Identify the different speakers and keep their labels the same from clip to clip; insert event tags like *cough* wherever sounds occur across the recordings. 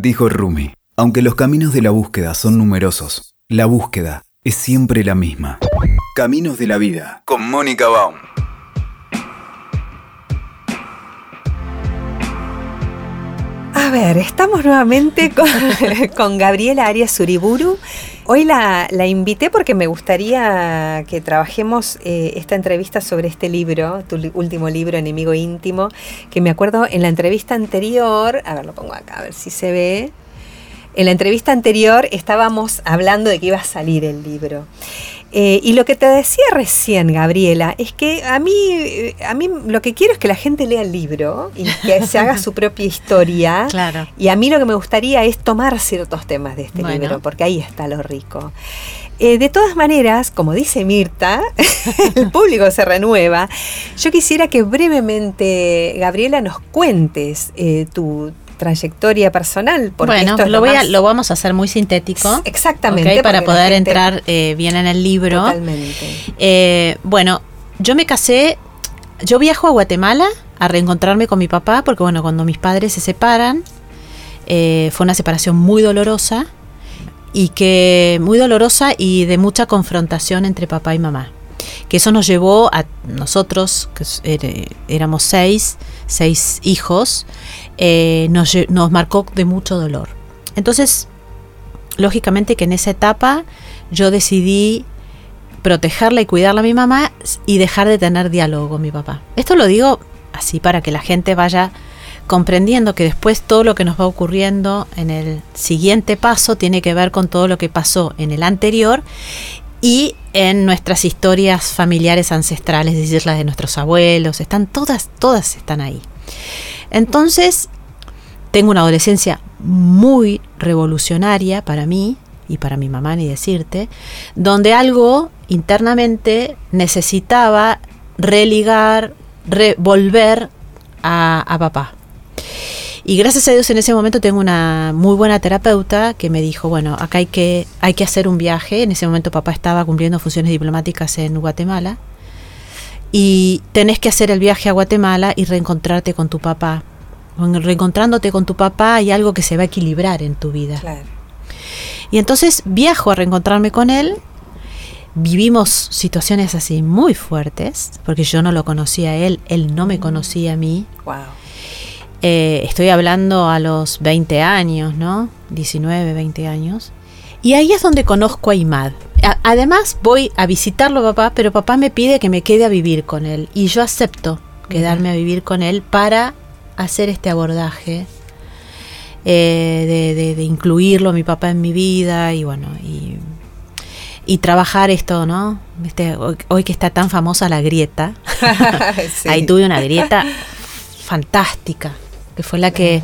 Speaker 1: Dijo Rumi, aunque los caminos de la búsqueda son numerosos, la búsqueda es siempre la misma. Caminos de la vida, con Mónica Baum.
Speaker 2: A ver, estamos nuevamente *laughs* con, con Gabriela Arias Uriburu. Hoy la, la, invité porque me gustaría que trabajemos eh, esta entrevista sobre este libro, tu último libro, Enemigo Íntimo, que me acuerdo en la entrevista anterior, a ver, lo pongo acá, a ver si se ve. En la entrevista anterior estábamos hablando de que iba a salir el libro. Eh, y lo que te decía recién, Gabriela, es que a mí, a mí lo que quiero es que la gente lea el libro y que se haga su *laughs* propia historia.
Speaker 3: Claro.
Speaker 2: Y a mí lo que me gustaría es tomar ciertos temas de este
Speaker 3: Bueno.
Speaker 2: libro, porque ahí está lo rico. Eh, de todas maneras, como dice Mirta, *laughs* el público se renueva. Yo quisiera que brevemente, Gabriela, nos cuentes eh, tu trayectoria personal. Porque
Speaker 3: bueno,
Speaker 2: esto es
Speaker 3: lo, voy a- lo vamos a hacer muy sintético.
Speaker 2: Exactamente.
Speaker 3: para poder
Speaker 2: gente-
Speaker 3: entrar eh, bien en el libro.
Speaker 2: Totalmente.
Speaker 3: Eh, bueno, yo me casé, yo viajo a Guatemala a reencontrarme con mi papá, porque bueno, cuando mis padres se separan, eh, fue una separación muy dolorosa y que muy dolorosa y de mucha confrontación entre papá y mamá. Que eso nos llevó a nosotros, que ere- éramos seis, seis hijos, eh, nos, nos marcó de mucho dolor. Entonces, lógicamente que en esa etapa yo decidí protegerla y cuidarla a mi mamá y dejar de tener diálogo con mi papá. Esto lo digo así para que la gente vaya comprendiendo que después todo lo que nos va ocurriendo en el siguiente paso tiene que ver con todo lo que pasó en el anterior y en nuestras historias familiares ancestrales, es decir, las de nuestros abuelos, están todas, todas están ahí. Entonces, tengo una adolescencia muy revolucionaria para mí y para mi mamá, ni decirte, donde algo internamente necesitaba religar, re- volver a, a papá. Y gracias a Dios en ese momento tengo una muy buena terapeuta que me dijo, bueno, acá hay que, hay que hacer un viaje. En ese momento papá estaba cumpliendo funciones diplomáticas en Guatemala. Y tenés que hacer el viaje a Guatemala y reencontrarte con tu papá. En- Reencontrándote con tu papá hay algo que se va a equilibrar en tu vida.
Speaker 2: Claro.
Speaker 3: Y entonces viajo a reencontrarme con él. Vivimos situaciones así muy fuertes, porque yo no lo conocía a él, él no me conocía a mí.
Speaker 2: Wow.
Speaker 3: Eh, estoy hablando a los 20 años, ¿no? 19, 20 años. Y ahí es donde conozco a Imad. A- además voy a visitarlo papá, pero papá me pide que me quede a vivir con él. Y yo acepto quedarme a vivir con él para hacer este abordaje. eh, de, de- de incluirlo a mi papá en mi vida y bueno, y, y trabajar esto, ¿no? Este, hoy, hoy que está tan famosa la grieta, *laughs*
Speaker 2: Sí.
Speaker 3: Ahí tuve una grieta fantástica, que fue la que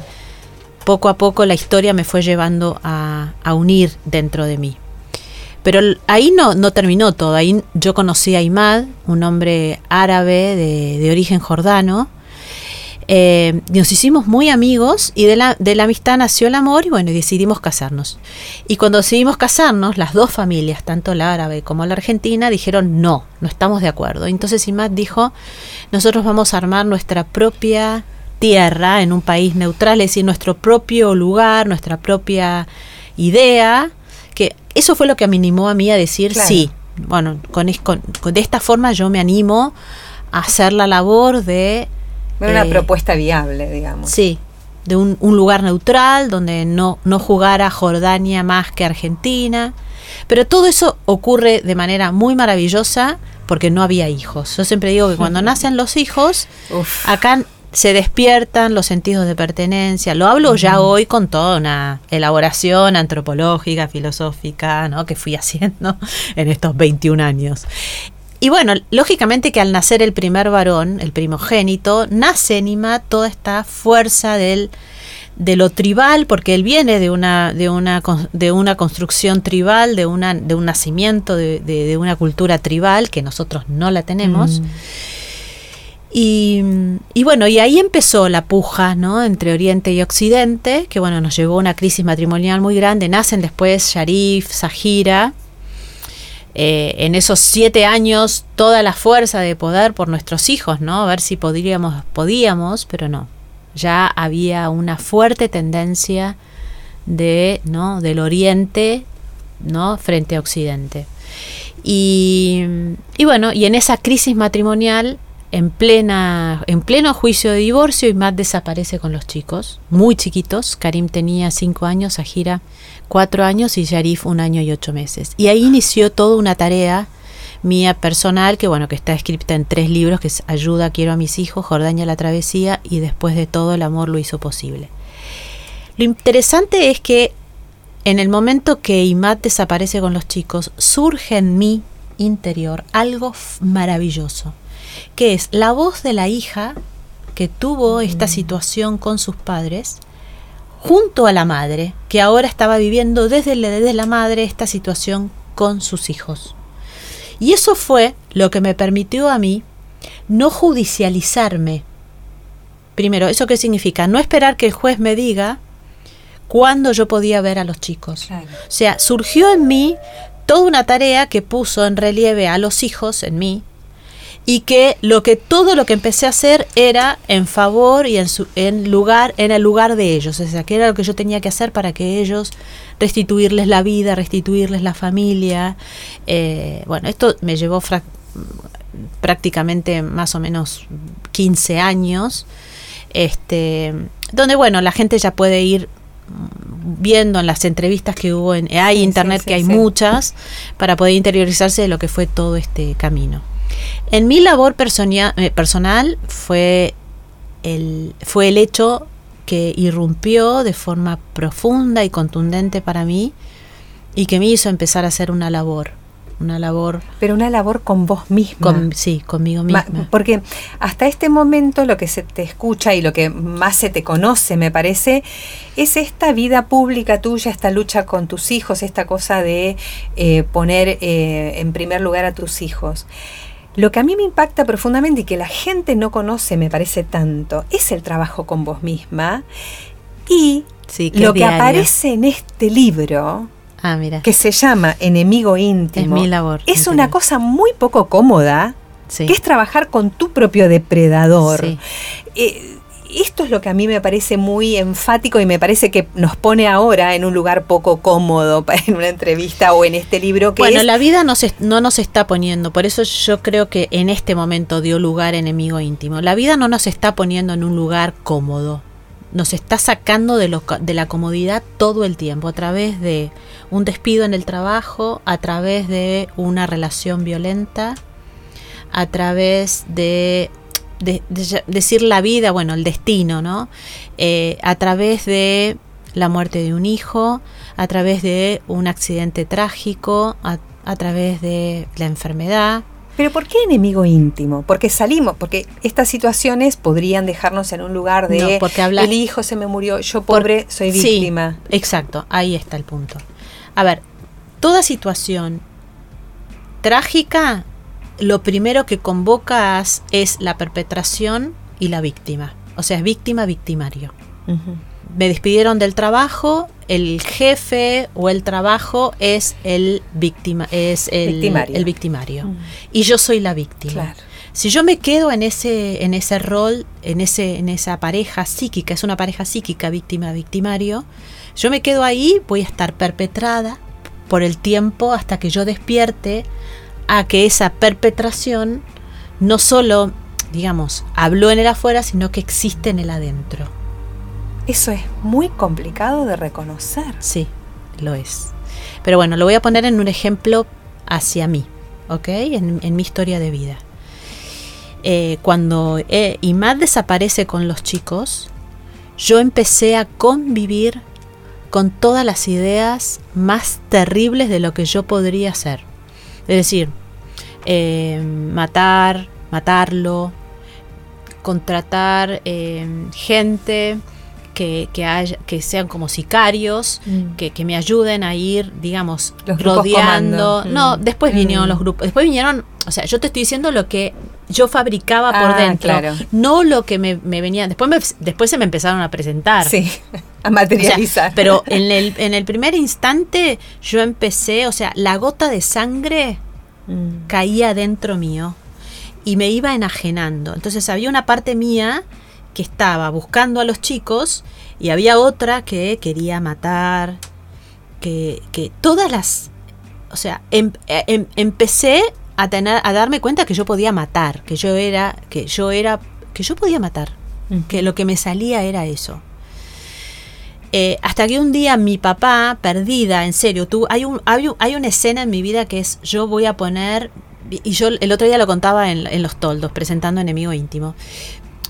Speaker 3: poco a poco la historia me fue llevando a, a unir dentro de mí. Pero ahí no, no terminó todo. Ahí yo conocí a Imad, un hombre árabe de, de origen jordano. Eh, nos hicimos muy amigos y de la, de la amistad nació el amor y bueno, y decidimos casarnos. Y cuando decidimos casarnos, las dos familias, tanto la árabe como la argentina, dijeron no, no estamos de acuerdo. Entonces Imad dijo, nosotros vamos a armar nuestra propia tierra en un país neutral, es decir, nuestro propio lugar, nuestra propia idea, que eso fue lo que me animó a mí a decir
Speaker 2: Claro.
Speaker 3: sí. Bueno, con, es- con- con- de esta forma yo me animo a hacer la labor de
Speaker 2: una
Speaker 3: eh,
Speaker 2: propuesta viable, digamos.
Speaker 3: Sí, de un, un lugar neutral donde no, no jugara Jordania más que Argentina. Pero todo eso ocurre de manera muy maravillosa porque no había hijos. Yo siempre digo que cuando *laughs* nacen los hijos,
Speaker 2: Uf.
Speaker 3: acá se despiertan los sentidos de pertenencia. Lo hablo ya hoy con toda una elaboración antropológica, filosófica, ¿no? que fui *laughs* haciendo en estos 21 años. Y bueno, lógicamente que al nacer el primer varón, el primogénito, nace en Ima toda esta fuerza del, de lo tribal, porque él viene de una, de una, de una construcción tribal, de, una, de un nacimiento de, de- de una cultura tribal, que nosotros no la tenemos.
Speaker 2: Mm.
Speaker 3: Y, bueno, y ahí empezó la puja, ¿no? Entre Oriente y Occidente, que bueno, nos llevó a una crisis matrimonial muy grande. Nacen después Sharif, Sahira. Eh, en esos siete años, toda la fuerza de poder por nuestros hijos, ¿no? A ver si podríamos, podíamos, pero no. Ya había una fuerte tendencia de, ¿no? del Oriente ¿no? frente a Occidente. Y, y bueno, y en esa crisis matrimonial en, plena, en pleno juicio de divorcio y Matt desaparece con los chicos, muy chiquitos. Karim tenía cinco años, Ajira cuatro años y Yarif un año y ocho meses. Y ahí inició toda una tarea mía personal que bueno que está escrita en tres libros que es Ayuda quiero a mis hijos, Jordania la travesía y después de todo el amor lo hizo posible. Lo interesante es que en el momento que Imad desaparece con los chicos surge en mi interior algo maravilloso que es la voz de la hija que tuvo esta situación con sus padres, junto a la madre, que ahora estaba viviendo desde, la madre esta situación con sus hijos. Y eso fue lo que me permitió a mí no judicializarme. Primero, ¿eso qué significa? No esperar que el juez me diga cuándo yo podía ver a los chicos. O sea, surgió en mí toda una tarea que puso en relieve a los hijos, en mí, y que lo que todo lo que empecé a hacer era en favor y en su en lugar en el lugar de ellos. O sea que era lo que yo tenía que hacer para que ellos restituirles la vida restituirles la familia. Eh, bueno esto me llevó prácticamente más o menos 15 años este donde bueno la gente ya puede ir viendo en las entrevistas que hubo en hay internet que hay muchas para poder interiorizarse de lo que fue todo este camino en mi labor eh, personal fue el, fue el hecho que irrumpió de forma profunda y contundente para mí y que me hizo empezar a hacer una labor. Una labor.
Speaker 2: Pero una labor con vos misma.
Speaker 3: sí, conmigo misma.
Speaker 2: porque hasta este momento lo que se te escucha y lo que más se te conoce, me parece, es esta vida pública tuya, esta lucha con tus hijos, esta cosa de eh, poner eh, en primer lugar a tus hijos. Lo que a mí me impacta profundamente y que la gente no conoce, me parece tanto, es el trabajo con vos misma y lo que aparece en este libro,
Speaker 3: ah,
Speaker 2: que se llama Enemigo íntimo,
Speaker 3: es, mi labor,
Speaker 2: es una cosa muy poco cómoda, que es trabajar con tu propio depredador. Eh, esto es lo que a mí me parece muy enfático y me parece que nos pone ahora en un lugar poco cómodo *laughs* en una entrevista o en este libro que
Speaker 3: Bueno, la vida no, no nos está poniendo, por eso yo creo que en este momento dio lugar enemigo íntimo. La vida no nos está poniendo en un lugar cómodo. Nos está sacando de, de la comodidad todo el tiempo, a través de un despido en el trabajo, a través de una relación violenta, a través de decir la vida, bueno, el destino, ¿no? Eh, a través de la muerte de un hijo, a través de un accidente trágico, a, través de la enfermedad.
Speaker 2: Pero ¿por qué enemigo íntimo? Porque salimos, porque estas situaciones podrían dejarnos en un lugar de
Speaker 3: porque habla,
Speaker 2: el hijo se me murió, yo pobre soy víctima.
Speaker 3: exacto, ahí está el punto. A ver, toda situación trágica lo primero que convocas es la perpetración y la víctima. O sea, es víctima, victimario. Me despidieron del trabajo, el jefe o el trabajo es el víctima, es el victimario. Y yo soy la víctima. Si yo me quedo en ese, en ese rol, en ese, en esa pareja psíquica, es una pareja psíquica, víctima, victimario, yo me quedo ahí, voy a estar perpetrada por el tiempo hasta que yo despierte a que esa perpetración no solo, digamos, habló en el afuera, sino que existe en el adentro.
Speaker 2: Eso es muy complicado de reconocer.
Speaker 3: Sí, lo es. Pero bueno, lo voy a poner en un ejemplo hacia mí, ¿ok? En, mi historia de vida. Eh, cuando eh, Imad desaparece con los chicos, yo empecé a convivir con todas las ideas más terribles de lo que yo podría ser. Es decir, eh, matar, matarlo, contratar eh, gente que, haya, que sean como sicarios, mm. que, me ayuden a ir, digamos, rodeando. No, mm. después vinieron mm. los grupos, después vinieron, o sea, yo te estoy diciendo lo que yo fabricaba por ah, dentro, no lo que me, venía, después, después se me empezaron a presentar.
Speaker 2: Sí, *laughs* a materializar.
Speaker 3: pero en el, en el primer instante yo empecé, o sea, la gota de sangre Mm. caía dentro mío y me iba enajenando. Entonces había una parte mía que estaba buscando a los chicos y había otra que quería matar, que, que todas las... O sea, em- em- empecé a, tener, a darme cuenta que yo podía matar, que yo era, que yo era, que yo podía matar, que lo que me salía era eso. Eh, hasta que un día mi papá, perdida, en serio, tú, hay, un, hay, un- hay una escena en mi vida que es, yo voy a poner, y yo el otro día lo contaba en, en Los Toldos, presentando Enemigo Íntimo,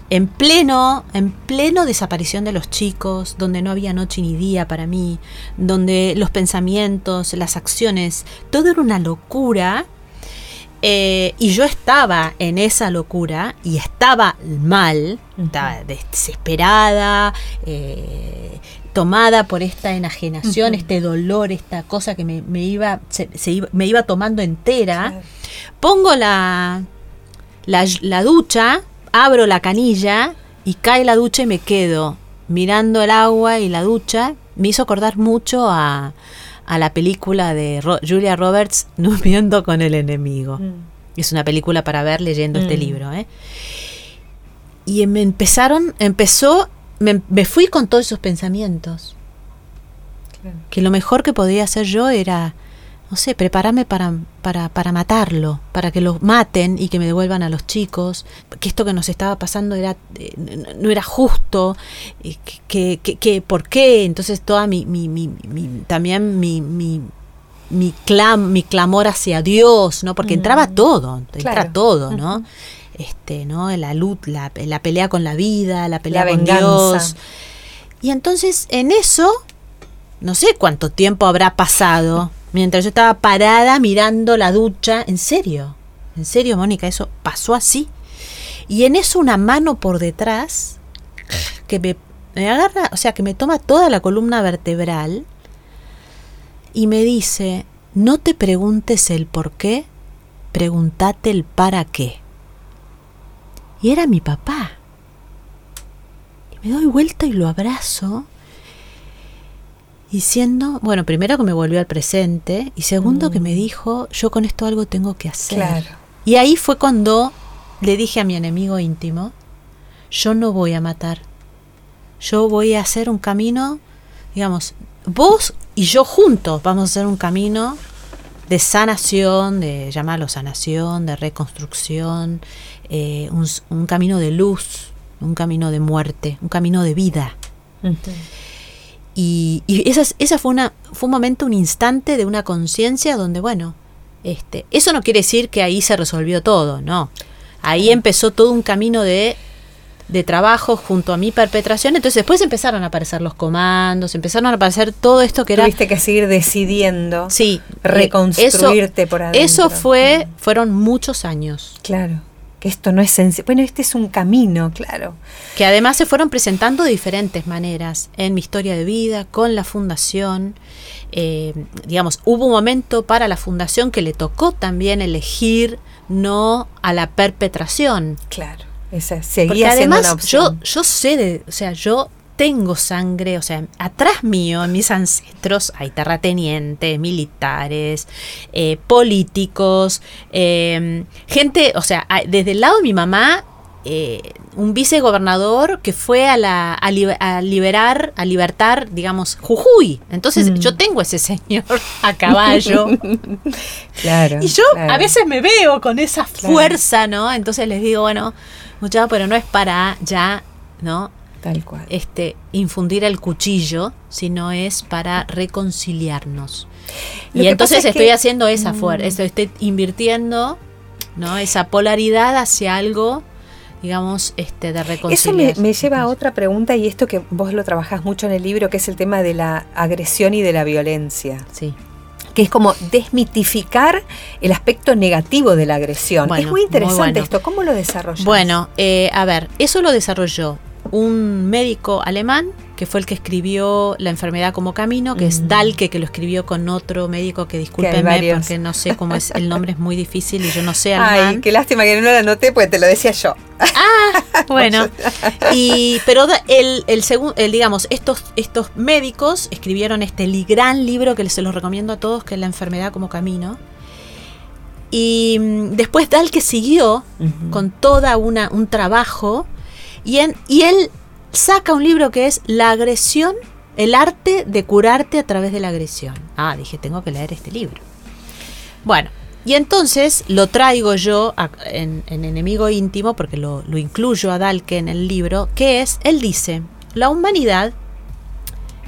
Speaker 3: en pleno, en pleno desaparición de los chicos, donde no había noche ni día para mí, donde los pensamientos, las acciones, todo era una locura. Eh, y yo estaba en esa locura y estaba mal, estaba desesperada, eh, tomada por esta enajenación, este dolor, esta cosa que me, me iba, se- se iba- me iba tomando entera. Pongo la, la, la ducha, abro la canilla y cae la ducha y me quedo mirando el agua y la ducha. Me hizo acordar mucho a, a la película de Ro- Julia Roberts, *laughs* Durmiendo con el enemigo. Es una película para ver leyendo este
Speaker 2: Mm.
Speaker 3: libro. ¿eh? Y me empezaron, empezó, me, me fui con todos esos pensamientos.
Speaker 2: Claro.
Speaker 3: Que lo mejor que podía hacer yo era, no sé, prepararme para, para, para matarlo, para que lo maten y que me devuelvan a los chicos, que esto que nos estaba pasando era eh, no- era justo, y que, que, que- ¿por qué? Entonces toda mi, mi, mi- mi- también mi, mi, mi, clam, mi clamor hacia Dios, ¿no? Porque entraba todo, entra
Speaker 2: Claro.
Speaker 3: todo, ¿no? Este, ¿no? La luz, la, la pelea con la vida, la pelea
Speaker 2: La
Speaker 3: con. Dios. Y entonces en eso, no sé cuánto tiempo habrá pasado, mientras yo estaba parada mirando la ducha, en serio, en serio, Mónica, eso pasó así. Y en eso una mano por detrás que me, agarra, o sea, que me toma toda la columna vertebral y me dice, no te preguntes el por qué, pregúntate el para qué. Y era mi papá. Y me doy vuelta y lo abrazo, diciendo, bueno, primero que me volvió al presente y segundo que me dijo, yo con esto algo tengo que hacer.
Speaker 2: Claro.
Speaker 3: Y ahí fue cuando le dije a mi enemigo íntimo, yo no voy a matar, yo voy a hacer un camino, digamos, vos y yo juntos vamos a hacer un camino de sanación, de llamarlo sanación, de reconstrucción, eh, un, un camino de luz, un camino de muerte, un camino de vida. Y, y esa, es- esa fue, una, fue un momento, un instante de una conciencia donde, bueno, este, eso no quiere decir que ahí se resolvió todo, no. Ahí empezó todo un camino de, de trabajo junto a mi perpetración. Entonces después empezaron a aparecer los comandos, empezaron a aparecer todo esto que era...
Speaker 2: Tuviste que seguir decidiendo.
Speaker 3: Sí,
Speaker 2: reconstruirte
Speaker 3: eso,
Speaker 2: por adentro.
Speaker 3: Eso fue, fueron muchos años.
Speaker 2: Claro. Que esto no es sencillo. Bueno, este es un camino, claro.
Speaker 3: que además se fueron presentando de diferentes maneras en mi historia de vida, con la fundación. Eh, digamos, hubo un momento para la fundación que le tocó también elegir no a la perpetración.
Speaker 2: Claro. Esa seguía
Speaker 3: Porque
Speaker 2: siendo una
Speaker 3: además yo,
Speaker 2: opción.
Speaker 3: yo sé de, o sea, yo tengo sangre, o sea, atrás mío, en mis ancestros, hay terratenientes, militares, eh, políticos, eh, gente, o sea, desde el lado de mi mamá, eh, un vicegobernador que fue a, la, a, libe- a liberar, a libertar, digamos, Jujuy. Entonces
Speaker 2: Mm.
Speaker 3: yo tengo ese señor a caballo. *laughs*
Speaker 2: Claro.
Speaker 3: Y yo
Speaker 2: claro.
Speaker 3: a veces me veo con esa
Speaker 2: Claro.
Speaker 3: fuerza, ¿no? Entonces les digo, bueno, muchachos, pero no es para ya, ¿no?
Speaker 2: Tal cual.
Speaker 3: Este, infundir el cuchillo, sino es para reconciliarnos.
Speaker 2: Lo
Speaker 3: y entonces
Speaker 2: es
Speaker 3: estoy
Speaker 2: que-
Speaker 3: haciendo esa
Speaker 2: Mm.
Speaker 3: fuerza, estoy invirtiendo, ¿no? Esa polaridad hacia algo, digamos, este, de
Speaker 2: Eso
Speaker 3: reconciliar.
Speaker 2: me, me lleva a otra pregunta y esto que vos lo trabajás mucho en el libro, que es el tema de la agresión y de la violencia,
Speaker 3: Sí.
Speaker 2: que es como desmitificar el aspecto negativo de la agresión.
Speaker 3: Bueno,
Speaker 2: es muy interesante
Speaker 3: muy bueno.
Speaker 2: esto, ¿cómo lo desarrollas?
Speaker 3: Bueno, eh, a ver, eso lo desarrolló un médico alemán que fue el que escribió La enfermedad como camino, que es
Speaker 2: Mm.
Speaker 3: Dalke, que lo escribió con otro médico que discúlpenme porque no sé cómo es, el nombre es muy difícil y yo no sé alemán.
Speaker 2: Ay, qué lástima que no lo anoté, porque te lo decía yo. *laughs*
Speaker 3: Bueno, y pero el, el segundo, el, digamos, estos, estos médicos escribieron este gran libro que se los recomiendo a todos, que es La enfermedad como camino. Y mm, después Dalke siguió con toda una un trabajo Y, en, y él saca un libro que es La agresión, el arte de curarte a través de la agresión. Ah, dije, tengo que leer este libro. Bueno, y entonces lo traigo yo en, Enemigo Íntimo, porque lo, lo incluyo a Dalke en el libro, que es, él dice, la humanidad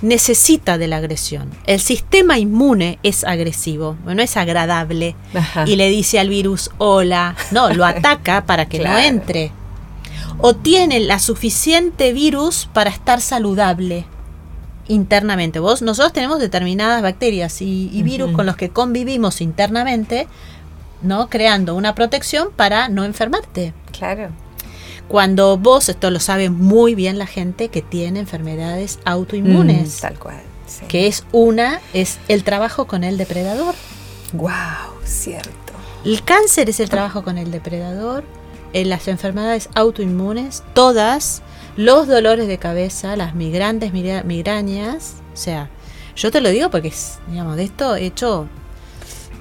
Speaker 3: necesita de la agresión. El sistema inmune es agresivo, no es agradable. Y le dice al virus, hola, no, lo *laughs* ataca para que no entre. O tiene la suficiente virus para estar saludable internamente. Vos, nosotros tenemos determinadas bacterias y, virus con los que convivimos internamente, ¿no? Creando una protección para no enfermarte.
Speaker 2: Claro.
Speaker 3: Cuando vos, esto lo sabe muy bien la gente que tiene enfermedades autoinmunes.
Speaker 2: Mm, tal cual.
Speaker 3: Que es una, es el trabajo con el depredador.
Speaker 2: Wow, cierto.
Speaker 3: El cáncer es el trabajo con el depredador. En las enfermedades autoinmunes, todas, los dolores de cabeza, las migrantes migrañas, o sea, yo te lo digo porque, digamos, de esto he hecho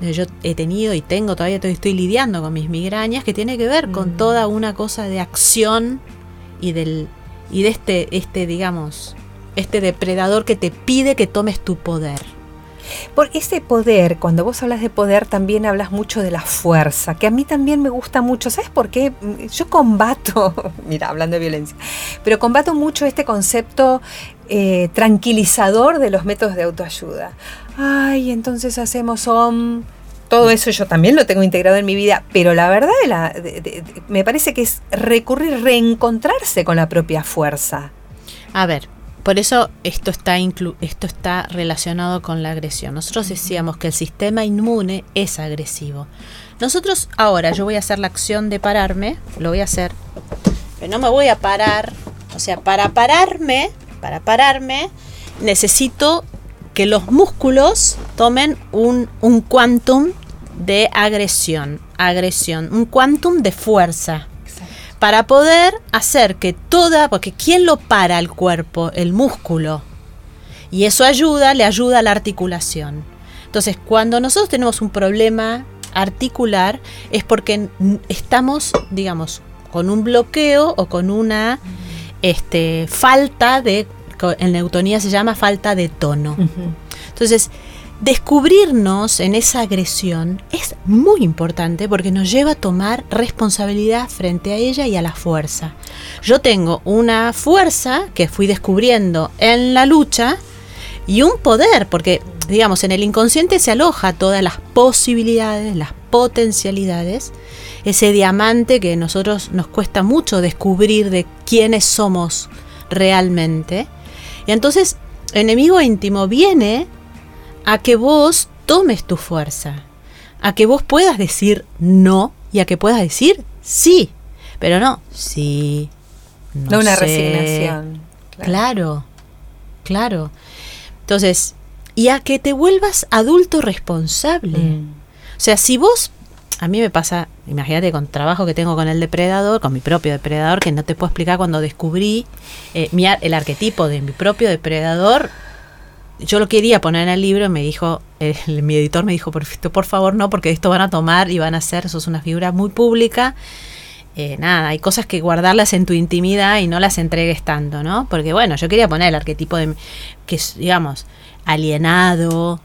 Speaker 3: yo he tenido y tengo, todavía estoy, lidiando con mis migrañas, que tiene que ver con mm. toda una cosa de acción y del y de este, este, digamos, este depredador que te pide que tomes tu poder.
Speaker 2: Por ese poder, cuando vos hablas de poder, también hablas mucho de la fuerza, que a mí también me gusta mucho. ¿Sabes por qué? Yo combato, *laughs* mira, hablando de violencia, pero combato mucho este concepto eh, tranquilizador de los métodos de autoayuda. Ay, entonces hacemos om. Todo eso yo también lo tengo integrado en mi vida, pero la verdad me parece que es recurrir, reencontrarse con la propia fuerza.
Speaker 3: A ver, por eso esto está, esto está relacionado con la agresión. Nosotros decíamos que el sistema inmune es agresivo. Nosotros ahora, yo voy a hacer la acción de pararme, lo voy a hacer, pero no me voy a parar. O sea, para pararme, para pararme, necesito que los músculos tomen un, un quantum de agresión, agresión, un quantum de fuerza para poder hacer que toda, porque ¿quién lo para al cuerpo? El músculo. Y eso ayuda, le ayuda a la articulación. Entonces, cuando nosotros tenemos un problema articular, es porque estamos, digamos, con un bloqueo o con una este, falta de, en neutonía se llama falta de tono. Entonces, Descubrirnos en esa agresión es muy importante porque nos lleva a tomar responsabilidad frente a ella y a la fuerza. Yo tengo una fuerza que fui descubriendo en la lucha y un poder, porque digamos, en el inconsciente se aloja todas las posibilidades, las potencialidades, ese diamante que nosotros nos cuesta mucho descubrir de quiénes somos realmente. Y entonces, enemigo íntimo viene a que vos tomes tu fuerza, a que vos puedas decir no y a que puedas decir sí, pero no sí.
Speaker 2: No, una resignación.
Speaker 3: Claro. claro, Entonces, y a que te vuelvas adulto responsable. Mm. O sea, si vos, a mí me pasa, imagínate con trabajo que tengo con el depredador, con mi propio depredador, que no te puedo explicar cuando descubrí eh, el arquetipo de mi propio depredador, yo lo quería poner en el libro y me dijo, mi editor me dijo, por, por favor no, porque esto van a tomar y van a hacer, sos una figura muy pública. Eh, nada, hay cosas que guardarlas en tu intimidad y no las entregues tanto, ¿no? Porque bueno, yo quería poner el arquetipo de, que digamos, alienado,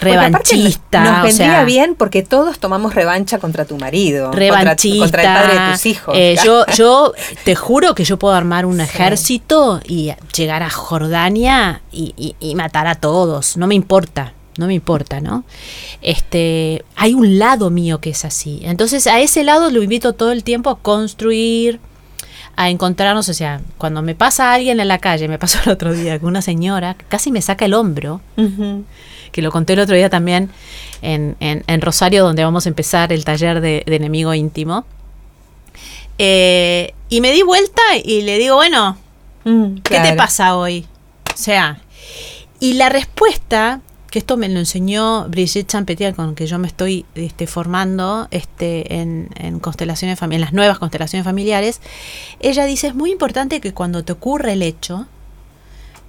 Speaker 3: revanchista.
Speaker 2: Nos, vendría bien porque todos tomamos revancha contra tu marido.
Speaker 3: Revanchista.
Speaker 2: Contra, el padre de tus hijos.
Speaker 3: Eh, yo, *laughs* yo te juro que yo puedo armar un ejército y llegar a Jordania y, matar a todos. No me importa. No me importa, ¿no? Este, hay un lado mío que es así. Entonces, a ese lado lo invito todo el tiempo a construir, a encontrarnos, o sea, cuando me pasa alguien en la calle, me pasó el otro día con una señora casi me saca el hombro, que lo conté el otro día también en, en, Rosario, donde vamos a empezar el taller de, enemigo íntimo. Eh, y me di vuelta y le digo, bueno, mm, ¿qué te pasa hoy? O sea, y la respuesta que esto me lo enseñó Brigitte Champetier, con que yo me estoy este, formando este, en, constelaciones en las nuevas constelaciones familiares, ella dice, es muy importante que cuando te ocurre el hecho,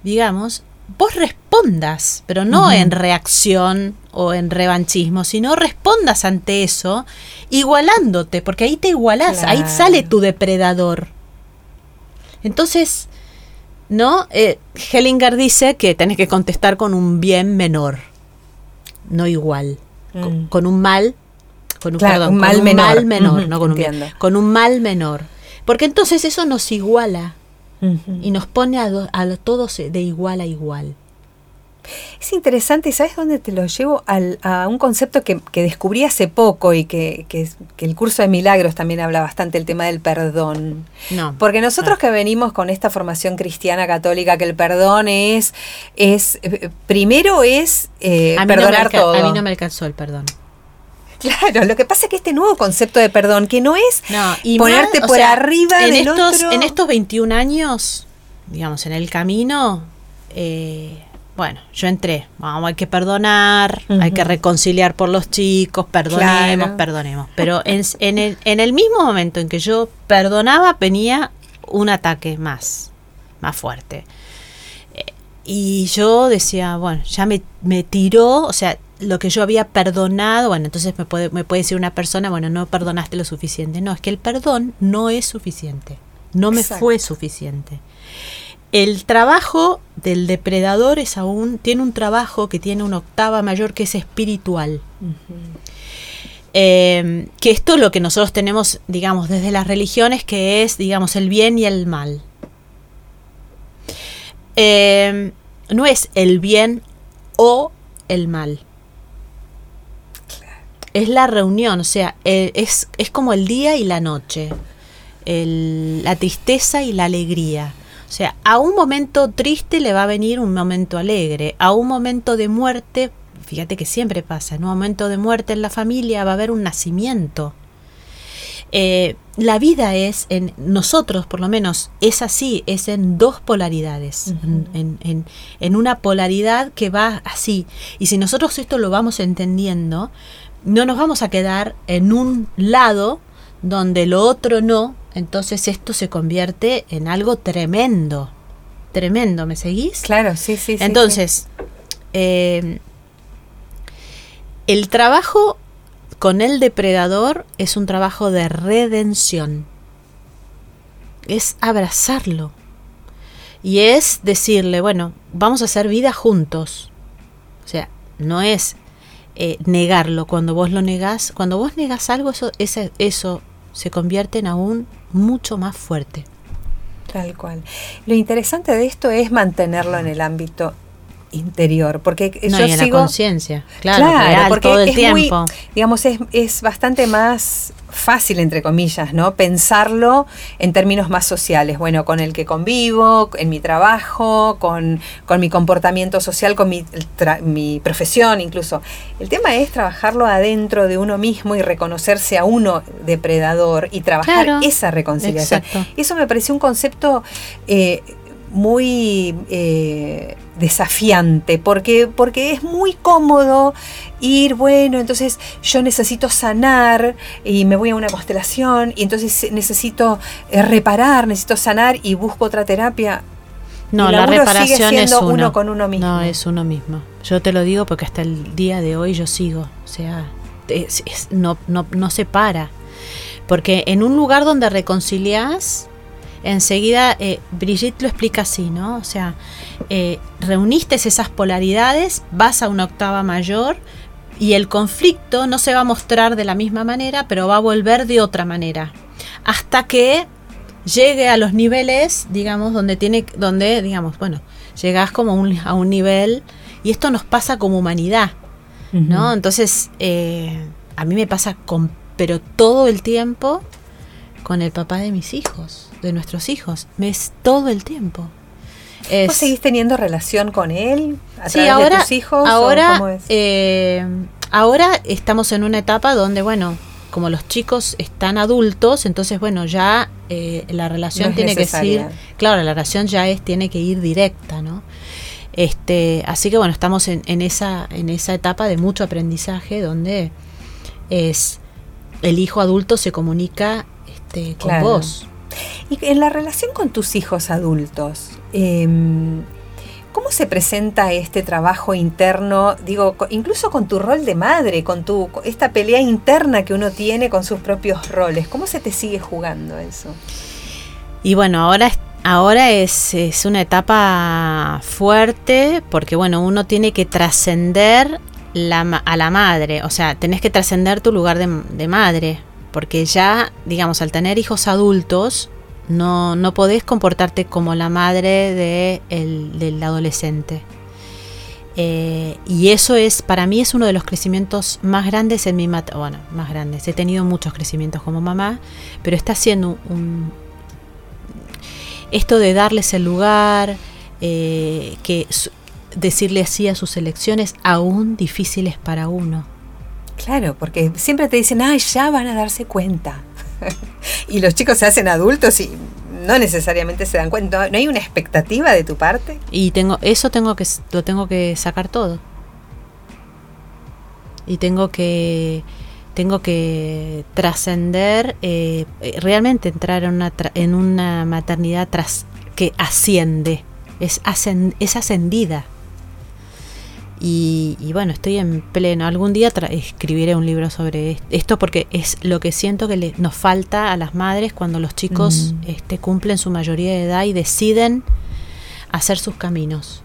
Speaker 3: digamos, vos respondas, pero no en reacción o en revanchismo, sino respondas ante eso igualándote, porque ahí te igualás, ahí sale tu depredador. Entonces, ¿no? Eh, Hellinger dice que tenés que contestar con un bien menor, no igual, con,
Speaker 2: Mm.
Speaker 3: con un mal, con un,
Speaker 2: Claro,
Speaker 3: perdón,
Speaker 2: un
Speaker 3: con
Speaker 2: mal
Speaker 3: un
Speaker 2: menor.
Speaker 3: mal menor,
Speaker 2: Ujú,
Speaker 3: no con un bien, con un mal menor. Porque entonces eso nos iguala Y nos pone a, do- a todos de igual a igual.
Speaker 2: Es interesante, ¿y sabes dónde te lo llevo? Al- a un concepto que, que descubrí hace poco y que, que el curso de milagros también habla bastante, el tema del perdón.
Speaker 3: No.
Speaker 2: Porque nosotros que venimos con esta formación cristiana católica, que el perdón es, es eh, primero es eh,
Speaker 3: a, mí no me
Speaker 2: perdonar todo.
Speaker 3: a mí no me alcanzó el perdón.
Speaker 2: Claro, lo que pasa es que este nuevo concepto de perdón, que no es
Speaker 3: No, y
Speaker 2: ponerte
Speaker 3: más,
Speaker 2: por
Speaker 3: sea,
Speaker 2: arriba
Speaker 3: en
Speaker 2: del
Speaker 3: estos,
Speaker 2: otro.
Speaker 3: En estos 21 años, digamos, en el camino, eh, bueno, yo entré. Vamos, hay que perdonar, hay que reconciliar por los chicos, perdonemos,
Speaker 2: Claro.
Speaker 3: perdonemos. Pero en, en el, en el mismo momento en que yo perdonaba, venía un ataque más, más fuerte. Eh, Y yo decía, bueno, ya me, me tiró, o sea, lo que yo había perdonado, bueno, entonces me puede, me puede decir una persona, bueno, no perdonaste lo suficiente. No, es que el perdón no es suficiente. No me
Speaker 2: Exacto.
Speaker 3: fue suficiente. El trabajo del depredador es aún, tiene un trabajo que tiene una octava mayor que es espiritual. Eh, que esto es lo que nosotros tenemos, digamos, desde las religiones, que es, digamos, el bien y el mal. Eh, no es el bien o el mal. Es la reunión, o sea, eh, es, es como el día y la noche, el- la tristeza y la alegría. O sea, a un momento triste le va a venir un momento alegre, a un momento de muerte, fíjate que siempre pasa, en un momento de muerte en la familia va a haber un nacimiento. Eh, la vida es, en nosotros por lo menos, es así, es en dos polaridades, en- en- en una polaridad que va así. Y si nosotros esto lo vamos entendiendo, no nos vamos a quedar en un lado donde lo otro no, entonces esto se convierte en algo tremendo, tremendo, ¿me seguís?
Speaker 2: Claro, sí, sí, sí.
Speaker 3: Entonces, eh, el trabajo con el depredador es un trabajo de redención. Es abrazarlo. Y es decirle, bueno, vamos a hacer vida juntos. O sea, no es eh, negarlo. Cuando vos lo negás, cuando vos negás algo, eso, ese- eso se convierte en aún mucho más fuerte.
Speaker 2: Tal cual. Lo interesante de esto es mantenerlo en el ámbito interior, porque
Speaker 3: No,
Speaker 2: yo
Speaker 3: y en la
Speaker 2: sigo
Speaker 3: conciencia, claro, real,
Speaker 2: porque
Speaker 3: todo el
Speaker 2: es muy, digamos, es, es bastante más fácil, entre comillas, ¿no? Pensarlo en términos más sociales. Bueno, con el que convivo, en mi trabajo, con, con mi comportamiento social, con mi, mi profesión incluso. El tema es trabajarlo adentro de uno mismo y reconocerse a uno depredador y trabajar
Speaker 3: Claro,
Speaker 2: esa reconciliación.
Speaker 3: exacto.
Speaker 2: Eso me pareció un concepto eh, muy eh, desafiante, porque, porque es muy cómodo ir, bueno, entonces yo necesito sanar y me voy a una constelación y entonces necesito eh, reparar, necesito sanar y busco otra terapia.
Speaker 3: No,
Speaker 2: El
Speaker 3: la
Speaker 2: sigue
Speaker 3: reparación es uno.
Speaker 2: uno con uno mismo.
Speaker 3: No, es uno mismo. Yo te lo digo porque hasta el día de hoy yo sigo. O sea, es- es- no, no, no se para. Porque en un lugar donde reconcilias, enseguida, eh, Brigitte lo explica así, ¿no? O sea, eh, reuniste esas polaridades, vas a una octava mayor y el conflicto no se va a mostrar de la misma manera, pero va a volver de otra manera. Hasta que llegue a los niveles, digamos, donde tiene, donde, digamos, bueno, llegas como un- a un nivel, y esto nos pasa como humanidad, ¿no? Entonces, eh, a mí me pasa con, pero todo el tiempo con el papá de mis hijos, de nuestros hijos, me es todo el tiempo. Es-
Speaker 2: ¿Vos seguís teniendo relación con él a
Speaker 3: Sí,
Speaker 2: través
Speaker 3: ahora,
Speaker 2: de tus hijos?
Speaker 3: ahora,
Speaker 2: cómo es?
Speaker 3: eh, ahora estamos en una etapa donde, bueno, como los chicos están adultos, entonces, bueno, ya eh, la relación
Speaker 2: No
Speaker 3: tiene que ir, claro, la relación ya es, tiene que ir directa, ¿no? Este, así que bueno, estamos en, en esa, en esa etapa de mucho aprendizaje donde es el hijo adulto se comunica este, con
Speaker 2: Claro.
Speaker 3: vos.
Speaker 2: Y en la relación con tus hijos adultos, em, ¿cómo se presenta este trabajo interno? Digo, incluso con tu rol de madre, con tu esta pelea interna que uno tiene con sus propios roles. ¿Cómo se te sigue jugando eso?
Speaker 3: Y bueno, ahora ahora es, es una etapa fuerte porque, bueno, uno tiene que trascender a la madre, o sea, tenés que trascender tu lugar de, madre, porque ya, digamos, al tener hijos adultos, no, no podés comportarte como la madre de el, del adolescente. Eh, y eso es, para mí es uno de los crecimientos más grandes en mi mat bueno, más grandes. He tenido muchos crecimientos como mamá, pero está siendo un, esto de darles el lugar, eh, que decirle así a sus elecciones, aún difíciles para uno.
Speaker 2: Claro, porque siempre te dicen, ay, ya van a darse cuenta. *laughs* y los chicos se hacen adultos y no necesariamente se dan cuenta. ¿No hay una expectativa de tu parte?
Speaker 3: Y tengo, eso tengo que, lo tengo que sacar todo. Y tengo que, tengo que trascender, eh, realmente entrar en una, en una maternidad tras, que asciende, es, es ascendida. Y, bueno, estoy en pleno. Algún día escribiré un libro sobre esto porque es lo que siento que le, nos falta a las madres cuando los chicos mm. este, cumplen su mayoría de edad y deciden hacer sus caminos.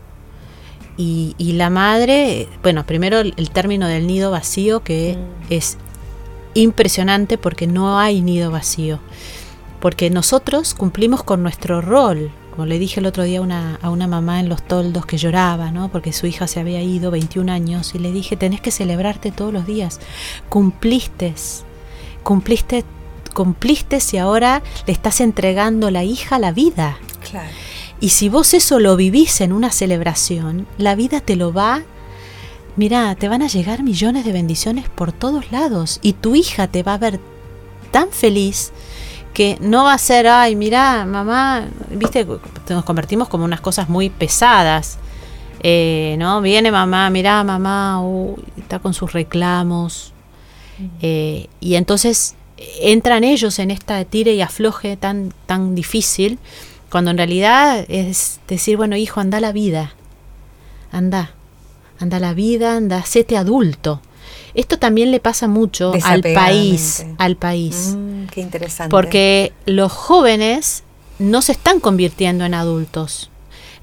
Speaker 3: Y, la madre, bueno, primero el, término del nido vacío que mm. es impresionante porque no hay nido vacío. Porque nosotros cumplimos con nuestro rol, como le dije el otro día a una mamá en los toldos que lloraba, ¿no? Porque su hija se había ido 21 años y le dije, tenés que celebrarte todos los días. Cumpliste, cumpliste, cumpliste y ahora le estás entregando la hija a la vida. Claro. Y si vos eso lo vivís en una celebración, la vida te lo va Mira, te van a llegar millones de bendiciones por todos lados y tu hija te va a ver tan feliz que no va a ser, ay, mira, mamá, viste, nos convertimos como unas cosas muy pesadas. Eh, ¿no? Viene mamá, mira, mamá, está con sus reclamos. Eh, y entonces entran ellos en esta tire y afloje tan, tan difícil, cuando en realidad es decir, bueno, hijo, anda la vida, anda, anda la vida, anda, séte adulto. Esto también le pasa mucho al país, al país.
Speaker 2: Mm, qué interesante.
Speaker 3: Porque los jóvenes no se están convirtiendo en adultos.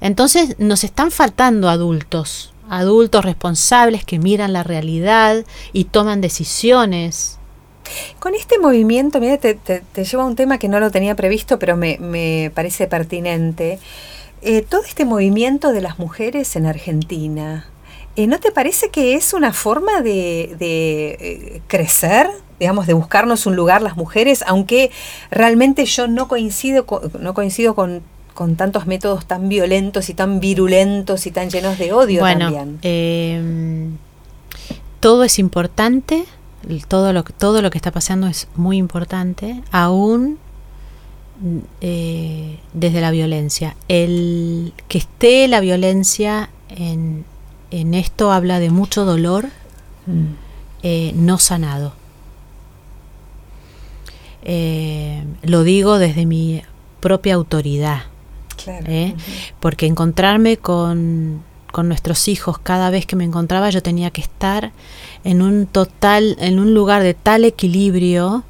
Speaker 3: Entonces nos están faltando adultos, adultos responsables que miran la realidad y toman decisiones.
Speaker 2: Con este movimiento, mira, te, te, llevo a un tema que no lo tenía previsto, pero me, parece pertinente. Eh, todo este movimiento de las mujeres en Argentina, ¿No te parece que es una forma de, eh, crecer, digamos, de buscarnos un lugar las mujeres, aunque realmente yo no coincido con, no coincido con, tantos métodos tan violentos y tan virulentos y tan llenos de odio
Speaker 3: bueno,
Speaker 2: también?
Speaker 3: Em, todo es importante, todo lo, todo lo que está pasando es muy importante, aún eh, desde la violencia. El que esté la violencia en, en esto habla de mucho dolor mm. eh, no sanado. Eh, lo digo desde mi propia autoridad. ¿eh? Porque encontrarme con, con, nuestros hijos cada vez que me encontraba yo tenía que estar en un total, en un lugar de tal equilibrio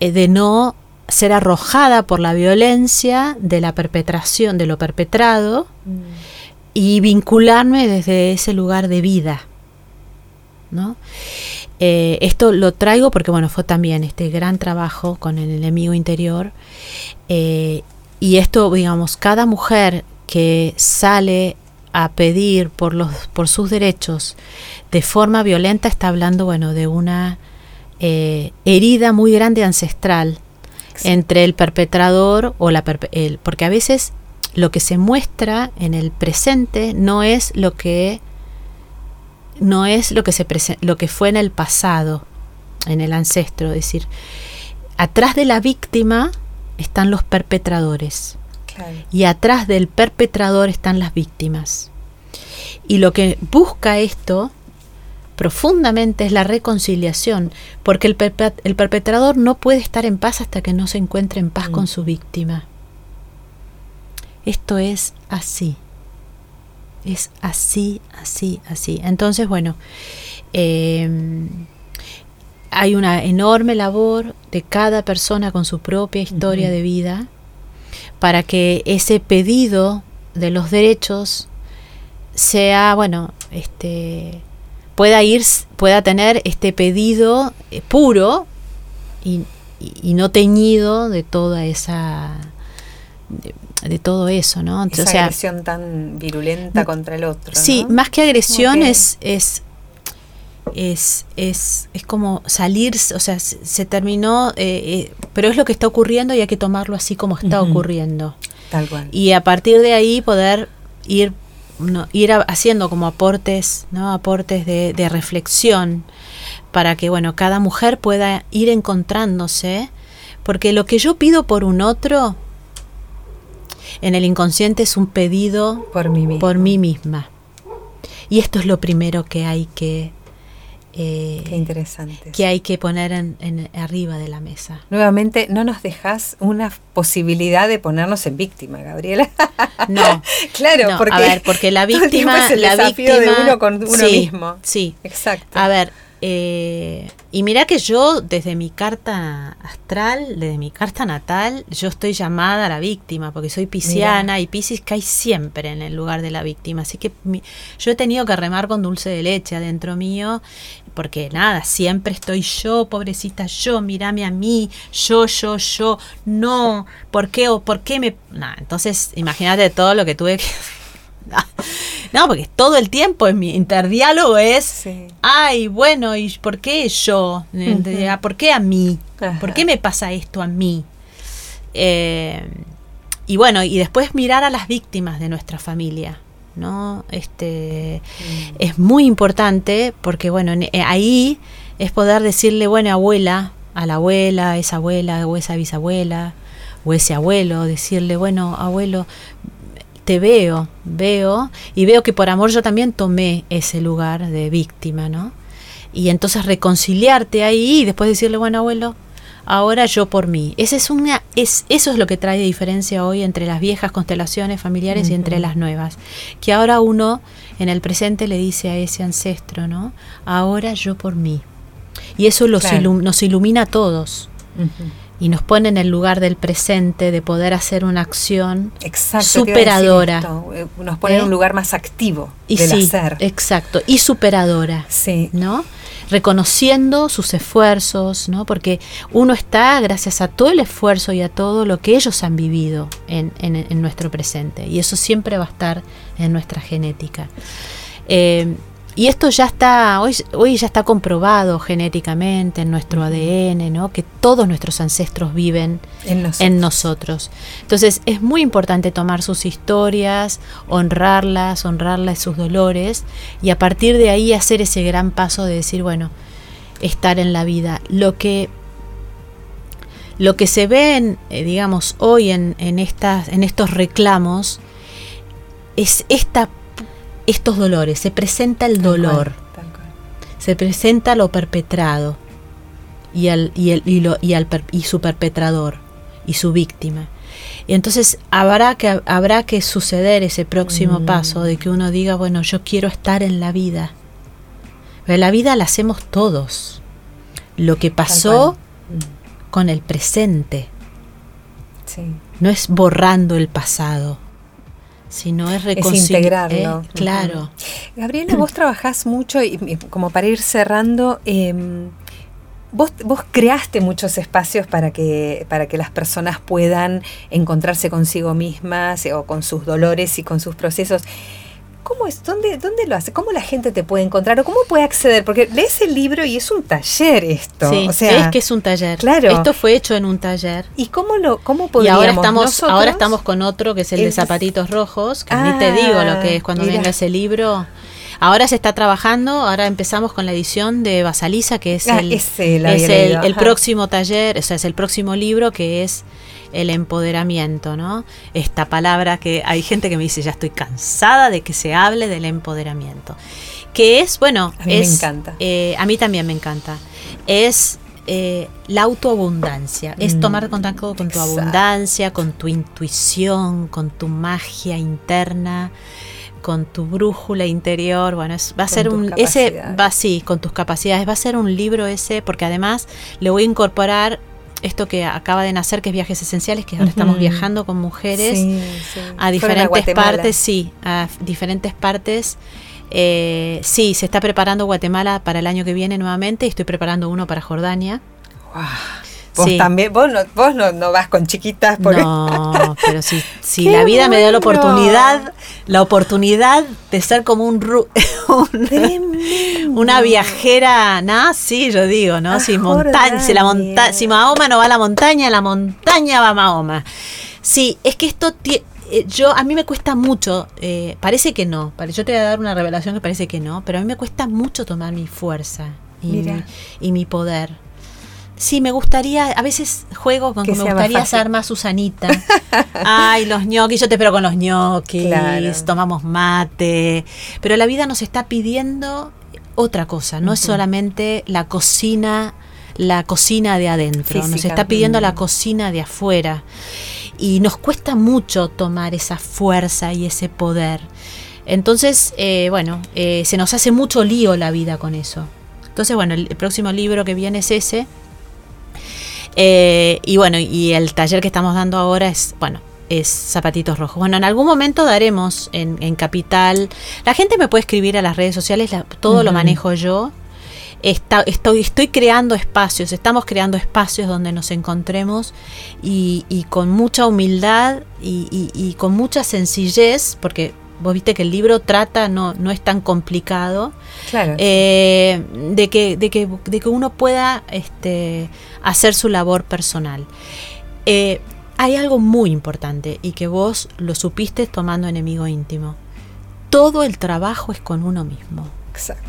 Speaker 3: de no ser arrojada por la violencia de la perpetración, de lo perpetrado. Mm y vincularme desde ese lugar de vida. ¿no? Eh, esto lo traigo porque bueno, fue también este gran trabajo con el enemigo interior. Eh, y esto, digamos, cada mujer que sale a pedir por, los, por sus derechos de forma violenta está hablando, bueno, de una eh, herida muy grande ancestral entre el perpetrador o la el, porque a veces lo que se muestra en el presente no es lo que no es lo que se lo que fue en el pasado, en el ancestro, es decir, atrás de la víctima están los perpetradores. Y atrás del perpetrador están las víctimas. Y lo que busca esto profundamente es la reconciliación, porque el, perpetrador no puede estar en paz hasta que no se encuentre en paz con mm. su víctima. Esto es así. Es así, así, así. Entonces, bueno, em, hay una enorme labor de cada persona con su propia historia de vida para que ese pedido de los derechos sea, bueno, este pueda ir, pueda tener este pedido eh, puro y, no teñido de toda esa de, todo eso, ¿no?
Speaker 2: esa agresión tan virulenta contra el otro.
Speaker 3: Sí, más que agresión es, es es, es, es como salir, o sea, se, terminó, eh, eh, pero es lo que está ocurriendo y hay que tomarlo así como está ocurriendo.
Speaker 2: Tal cual.
Speaker 3: Y a partir de ahí poder ir, ir haciendo como aportes, ¿no? Aportes de, de reflexión para que, bueno, cada mujer pueda ir encontrándose, porque lo que yo pido por un otro, en el inconsciente es un pedido
Speaker 2: por mí
Speaker 3: Por mí misma. Y esto es lo primero que hay que
Speaker 2: eh, Qué interesante.
Speaker 3: que hay que poner en, arriba de la mesa.
Speaker 2: Nuevamente, no nos dejas una posibilidad de ponernos en víctima, Gabriela.
Speaker 3: No, *laughs*
Speaker 2: claro,
Speaker 3: porque, a ver, porque la *laughs* víctima,
Speaker 2: es
Speaker 3: la víctima
Speaker 2: de uno con uno mismo.
Speaker 3: Sí,
Speaker 2: exacto.
Speaker 3: A ver, eh, y mira que yo, desde mi carta astral, desde mi carta natal, yo estoy llamada a la víctima, porque soy pisciana y Piscis cae siempre en el lugar de la víctima. Así que yo he tenido que remar con dulce de leche adentro mío, porque nada, siempre estoy yo, pobrecita yo, mírame a mí, yo, yo, yo, no, ¿por qué o por qué me... Nah, entonces, imagínate todo lo que tuve que *laughs* no, porque todo el tiempo en mi interdiálogo es, ay, bueno, ¿y por qué yo? ¿Por qué a mí? ¿Por qué me pasa esto a mí? Eh, y bueno, y después mirar a las víctimas de nuestra familia. ¿no? Este mm. es muy importante porque bueno, eh, ahí es poder decirle, bueno, abuela, a la abuela, esa abuela o esa bisabuela o ese abuelo, decirle, bueno, abuelo, te veo, veo, y veo que por amor yo también tomé ese lugar de víctima, ¿no? Y entonces reconciliarte ahí y después decirle, bueno, abuelo, ahora yo por mí. Ese es una, es, eso es lo que trae diferencia hoy entre las viejas constelaciones familiares y entre las nuevas. Que ahora uno en el presente le dice a ese ancestro, ¿no? Ahora yo por mí. Y eso los nos ilumina a todos y nos pone en el lugar del presente de poder hacer una acción superadora.
Speaker 2: Eh, nos pone en un ¿Eh? lugar más activo
Speaker 3: y
Speaker 2: del
Speaker 3: sí, Exacto, y superadora.
Speaker 2: Sí.
Speaker 3: ¿No? Reconociendo sus esfuerzos, ¿no? Porque uno está gracias a todo el esfuerzo y a todo lo que ellos han vivido en, en, nuestro presente. Y eso siempre va a estar en nuestra genética. Eh, y esto ya está, hoy, hoy ya está comprobado genéticamente en nuestro ADN, ¿no? que todos nuestros ancestros viven en nosotros. Entonces es muy importante tomar sus historias, honrarlas, honrarlas sus dolores y a partir de ahí hacer ese gran paso de decir, bueno, estar en la vida. Lo que, lo que se ve, en, eh, digamos, hoy en, en, estas, en estos reclamos es esta estos dolores, se presenta el dolor, se presenta lo perpetrado y, al, y, el, y, lo, y, al, y su perpetrador y su víctima. Y entonces habrá que, habrá que suceder ese próximo mm. paso de que uno diga, bueno, yo quiero estar en la vida. Pero la vida la hacemos todos. Lo que pasó con el presente. No es borrando el pasado sino es
Speaker 2: integrarlo.
Speaker 3: ¿eh? claro.
Speaker 2: Gabriela, vos trabajás mucho y, como para ir cerrando, em, vos, vos creaste muchos espacios para que, para que las personas puedan encontrarse consigo mismas o con sus dolores y con sus procesos. ¿Cómo es? ¿Dónde, ¿Dónde lo hace? ¿Cómo la gente te puede encontrar o cómo puede acceder? Porque lees el libro y es un taller esto.
Speaker 3: Sí, es que es un taller.
Speaker 2: Claro.
Speaker 3: Esto fue hecho en un taller.
Speaker 2: ¿Y cómo lo cómo podríamos
Speaker 3: Y ahora estamos ahora estamos con otro que es el, de zapatitos rojos, que ni te digo lo que es cuando venga ese libro. Ahora se está trabajando, ahora empezamos con la edición de Basaliza, que es, ah, el, es el, próximo taller, o sea, es el próximo libro que es el empoderamiento, ¿no? Esta palabra que hay gente que me dice, ya estoy cansada de que se hable del empoderamiento. Que es, bueno,
Speaker 2: a mí me encanta.
Speaker 3: Eh, a mí también me encanta. Es eh, la autoabundancia, es mm, tomar contacto con tu abundancia, con tu intuición, con tu magia interna con tu brújula interior, bueno, va a ser un ese va sí, con tus capacidades, va a ser un libro ese porque además le voy a incorporar esto que acaba de nacer, que es Viajes Esenciales, que ahora estamos viajando con mujeres
Speaker 2: Sí, sí.
Speaker 3: a diferentes partes, sí, a diferentes partes. Eh, sí, se está preparando Guatemala para el año que viene nuevamente y estoy preparando uno para Jordania.
Speaker 2: Guau. Vos
Speaker 3: Sí.
Speaker 2: también, vos no, vos no, no vas con chiquitas porque
Speaker 3: No, *laughs* pero si, si la vida me dio la oportunidad, la oportunidad de ser como un, ru- *laughs* una viajera nazi, yo digo, ¿no?
Speaker 2: A
Speaker 3: Si, montaña, si, la monta si Mahoma no va a la montaña, la montaña va a Mahoma. Sí, es que esto eh, yo a mí me cuesta mucho, eh, parece que no, yo te voy a dar una revelación que parece que no, pero a mí me cuesta mucho tomar mi fuerza y, mi, y mi poder. Sí, me gustaría, a veces juego con
Speaker 2: Que
Speaker 3: que, me gustaría ser más Susanita. *laughs* Ay, los ñoquis, yo te espero con los ñoquis,
Speaker 2: Claro.
Speaker 3: tomamos mate. Pero la vida nos está pidiendo otra cosa, no es solamente la cocina, la cocina de adentro, nos está pidiendo la cocina de afuera. Y nos cuesta mucho tomar esa fuerza y ese poder. Entonces, eh, bueno, eh, se nos hace mucho lío la vida con eso. Entonces, bueno, el próximo libro que viene es ese. Eh, y bueno, y el taller que estamos dando ahora es, bueno, es Zapatitos Rojos. Bueno, en algún momento daremos en, en Capital. La gente me puede escribir a las redes sociales, la- todo lo manejo yo. Está- estoy, estoy creando espacios, estamos creando espacios donde nos encontremos y, y con mucha humildad y, y- y con mucha sencillez, porque vos viste que el libro trata, no, no es tan complicado,
Speaker 2: claro.
Speaker 3: eh, de, que, de, que, de que uno pueda este, hacer su labor personal. Eh, hay algo muy importante y que vos lo supiste tomando enemigo íntimo. Todo el trabajo es con uno mismo.
Speaker 2: Exacto.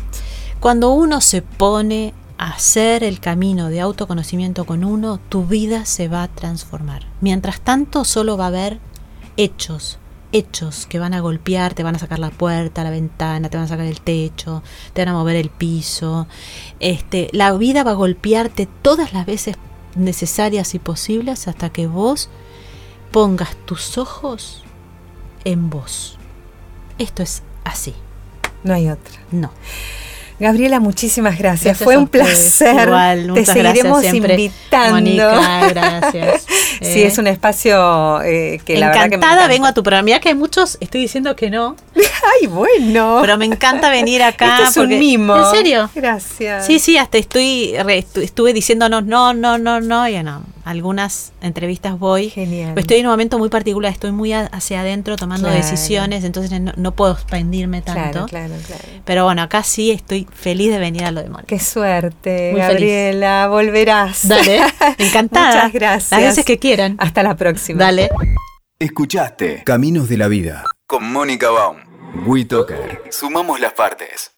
Speaker 3: Cuando uno se pone a hacer el camino de autoconocimiento con uno, tu vida se va a transformar. Mientras tanto, solo va a haber hechos, hechos que van a golpear, te van a sacar la puerta, la ventana, te van a sacar el techo, te van a mover el piso. Este, la vida va a golpearte todas las veces necesarias y posibles hasta que vos pongas tus ojos en vos. Esto es así.
Speaker 2: No hay otra.
Speaker 3: No.
Speaker 2: Gabriela, muchísimas gracias.
Speaker 3: Gracias
Speaker 2: Fue un placer.
Speaker 3: Igual,
Speaker 2: Te seguiremos invitando.
Speaker 3: Mónica, gracias. *laughs*
Speaker 2: Sí,
Speaker 3: Eh,
Speaker 2: es un espacio eh, que la verdad que me
Speaker 3: Encantada
Speaker 2: encanta.
Speaker 3: vengo a tu programa. Mira que hay muchos, estoy diciendo que no, *laughs*
Speaker 2: Ay, bueno.
Speaker 3: pero me encanta venir acá.
Speaker 2: Esto es un mimo.
Speaker 3: ¿En serio?
Speaker 2: Gracias.
Speaker 3: Sí, sí, hasta estoy re- estuve diciéndonos no, no, no, no, y no, algunas entrevistas voy.
Speaker 2: Genial.
Speaker 3: Pero Estoy en un momento muy particular, estoy muy a- hacia adentro tomando
Speaker 2: Claro.
Speaker 3: decisiones, entonces no, no puedo expandirme
Speaker 2: Claro,
Speaker 3: tanto.
Speaker 2: claro, claro.
Speaker 3: Pero bueno, acá sí estoy feliz de venir a lo de Mónica.
Speaker 2: Qué suerte,
Speaker 3: Muy feliz.
Speaker 2: Gabriela. Volverás.
Speaker 3: Dale, *laughs* encantada.
Speaker 2: Muchas gracias.
Speaker 3: Las veces que quieran.
Speaker 2: Hasta la próxima.
Speaker 3: Dale.
Speaker 1: Escuchaste Caminos de la Vida con Mónica Baum. WeToker. Sumamos las partes.